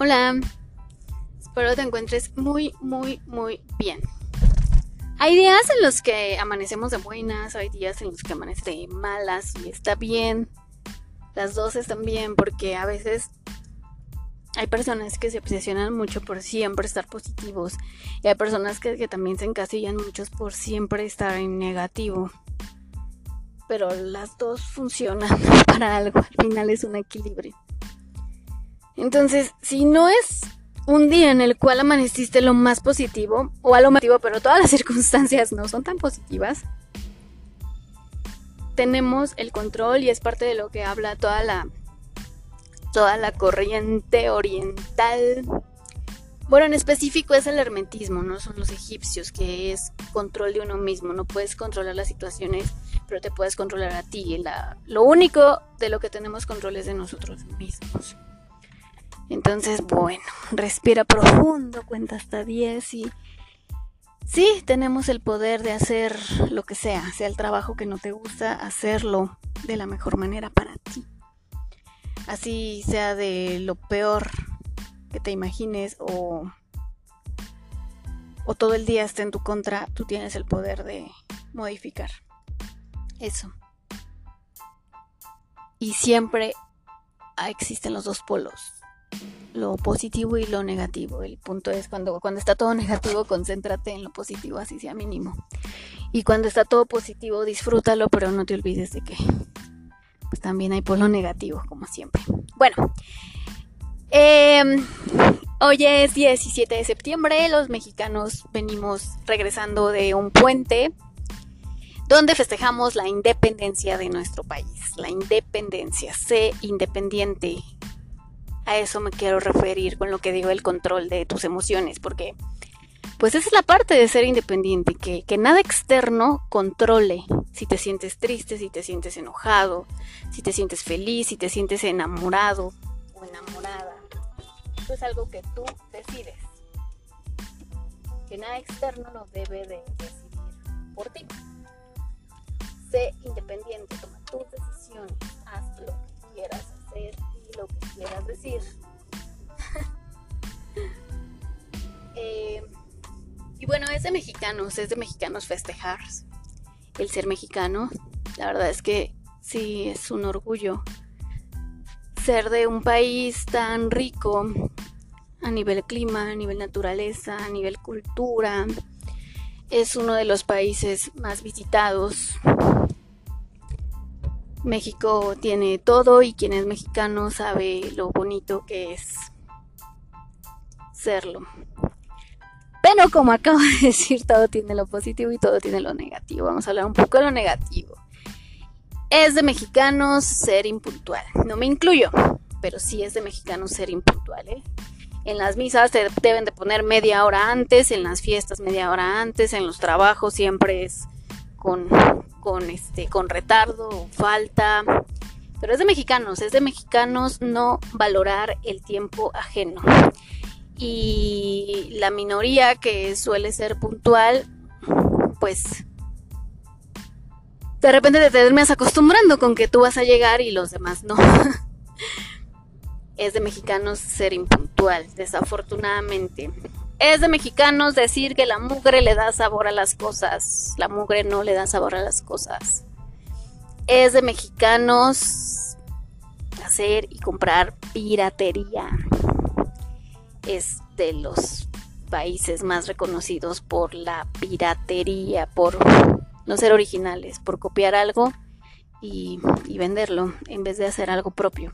Hola, espero te encuentres muy, muy, muy bien. Hay días en los que amanecemos de buenas, hay días en los que amanecemos de malas y está bien. Las dos están bien porque a veces hay personas que se obsesionan mucho por siempre estar positivos y hay personas que, que también se encasillan muchos por siempre estar en negativo. Pero las dos funcionan para algo, al final es un equilibrio. Entonces, si no es un día en el cual amaneciste lo más positivo, o a lo negativo, pero todas las circunstancias no son tan positivas, tenemos el control y es parte de lo que habla toda la toda la corriente oriental. Bueno, en específico es el hermetismo, no son los egipcios, que es control de uno mismo. No puedes controlar las situaciones, pero te puedes controlar a ti. Lo único de lo que tenemos control es de nosotros mismos. Entonces, bueno, respira profundo, cuenta hasta 10 y sí, tenemos el poder de hacer lo que sea, sea el trabajo que no te gusta, hacerlo de la mejor manera para ti. Así sea de lo peor que te imagines o, o todo el día esté en tu contra, tú tienes el poder de modificar eso. Y siempre existen los dos polos lo positivo y lo negativo. El punto es cuando, cuando está todo negativo, concéntrate en lo positivo, así sea mínimo. Y cuando está todo positivo, disfrútalo, pero no te olvides de que pues también hay polo negativo, como siempre. Bueno, em, hoy es 17 de septiembre, los mexicanos venimos regresando de un puente donde festejamos la independencia de nuestro país. La independencia, sé independiente, a eso me quiero referir con lo que digo el control de tus emociones, porque pues esa es la parte de ser independiente, que, que nada externo controle si te sientes triste, si te sientes enojado, si te sientes feliz, si te sientes enamorado o enamorada. Eso es algo que tú decides. Que nada externo lo debe de decidir por ti. Sé independiente, toma tus decisiones, haz lo que quieras hacer lo que quieras decir. Eh, y bueno, es de mexicanos, es de mexicanos festejar el ser mexicano. La verdad es que sí, es un orgullo ser de un país tan rico a nivel clima, a nivel naturaleza, a nivel cultura. Es uno de los países más visitados México tiene todo y quien es mexicano sabe lo bonito que es serlo. Pero como acabo de decir, todo tiene lo positivo y todo tiene lo negativo. Vamos a hablar un poco de lo negativo. Es de mexicanos ser impuntual. No me incluyo, pero sí es de mexicanos ser impuntual. ¿eh? En las misas te deben de poner media hora antes, en las fiestas media hora antes, en los trabajos siempre es con con este con retardo o falta, pero es de mexicanos, es de mexicanos no valorar el tiempo ajeno. Y la minoría que suele ser puntual, pues de repente te terminas acostumbrando con que tú vas a llegar y los demás no. es de mexicanos ser impuntual, desafortunadamente. Es de mexicanos decir que la mugre le da sabor a las cosas. La mugre no le da sabor a las cosas. Es de mexicanos hacer y comprar piratería. Es de los países más reconocidos por la piratería, por no ser originales, por copiar algo y, venderlo en vez de hacer algo propio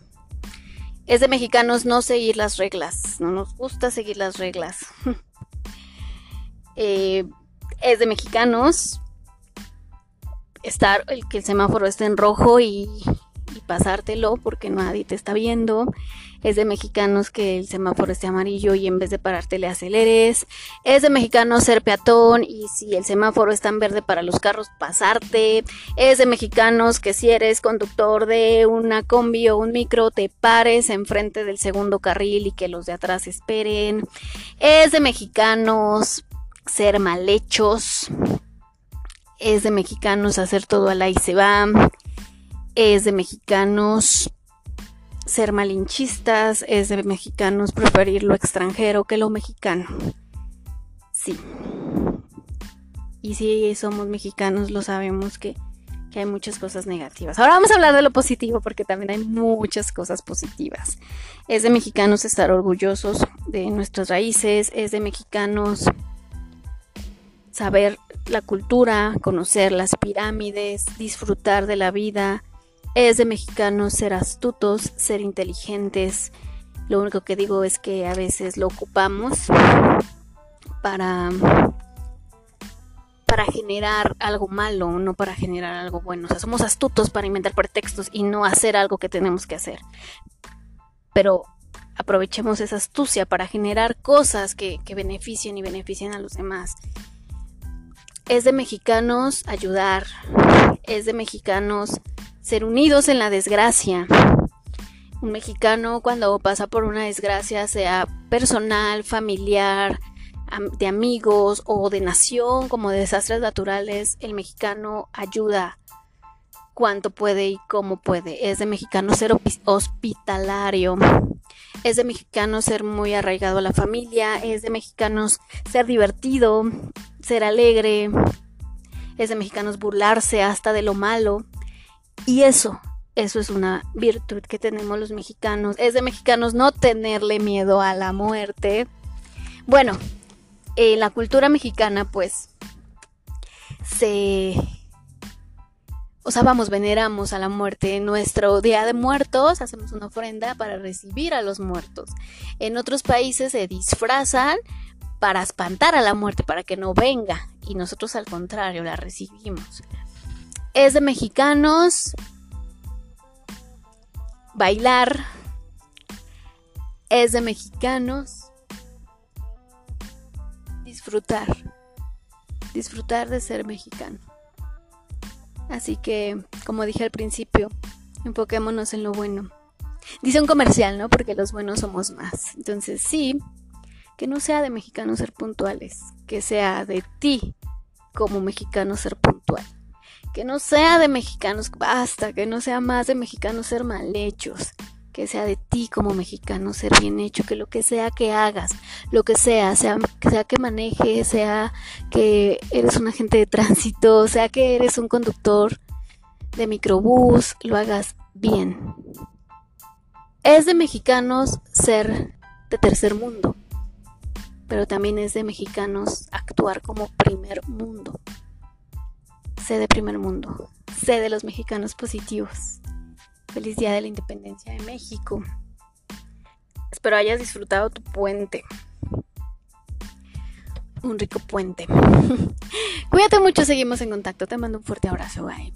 es de mexicanos no seguir las reglas. No nos gusta seguir las reglas. Eh, es de mexicanos estar el que el semáforo esté en rojo y, y, pasártelo porque nadie te está viendo. Es de mexicanos que el semáforo esté amarillo y en vez de pararte le aceleres. Es de mexicanos ser peatón y si el semáforo está en verde para los carros pasarte. Es de mexicanos que si eres conductor de una combi o un micro te pares enfrente del segundo carril y que los de atrás esperen. Es de mexicanos ser mal hechos. Es de mexicanos hacer todo a la y se va. Es de mexicanos ser malinchistas, es de mexicanos preferir lo extranjero que lo mexicano. Sí. Y si somos mexicanos, lo sabemos que, que, hay muchas cosas negativas. Ahora vamos a hablar de lo positivo porque también hay muchas cosas positivas. Es de mexicanos estar orgullosos de nuestras raíces, es de mexicanos saber la cultura, conocer las pirámides, disfrutar de la vida. Es de mexicanos ser astutos, ser inteligentes. Lo único que digo es que a veces lo ocupamos para para generar algo malo, no para generar algo bueno. O sea, somos astutos para inventar pretextos y no hacer algo que tenemos que hacer. Pero aprovechemos esa astucia para generar cosas que, que beneficien y beneficien a los demás. Es de mexicanos ayudar, es de mexicanos ser unidos en la desgracia. Un mexicano cuando pasa por una desgracia, sea personal, familiar, de amigos o de nación como de desastres naturales, el mexicano ayuda cuanto puede y cómo puede. Es de mexicano ser hospitalario. Es de mexicano ser muy arraigado a la familia. Es de mexicanos ser divertido, ser alegre. Es de mexicanos burlarse hasta de lo malo. Y eso, eso es una virtud que tenemos los mexicanos. Es de mexicanos no tenerle miedo a la muerte. Bueno, en la cultura mexicana, pues, se... O sea, vamos, veneramos a la muerte. En nuestro Día de Muertos hacemos una ofrenda para recibir a los muertos. En otros países se disfrazan para espantar a la muerte, para que no venga. Y nosotros al contrario, la recibimos. Es de mexicanos bailar. Es de mexicanos disfrutar, disfrutar de ser mexicano. Así que, como dije al principio, enfoquémonos en lo bueno. Dice un comercial, ¿no? Porque los buenos somos más. Entonces, sí, que no sea de mexicanos ser puntuales, que sea de ti como mexicano ser puntual. Que no sea de mexicanos, basta, que no sea más de mexicanos ser mal hechos, que sea de ti como mexicano ser bien hecho, que lo que sea que hagas, lo que sea, sea, sea que manejes, sea que eres un agente de tránsito, sea que eres un conductor de microbús, lo hagas bien. Es de mexicanos ser de tercer mundo, pero también es de mexicanos actuar como primer mundo. Sé de primer mundo, sé de los mexicanos positivos. Feliz Día de la Independencia de México. Espero hayas disfrutado tu puente. Un rico puente. Cuídate mucho, seguimos en contacto. Te mando un fuerte abrazo. Bye.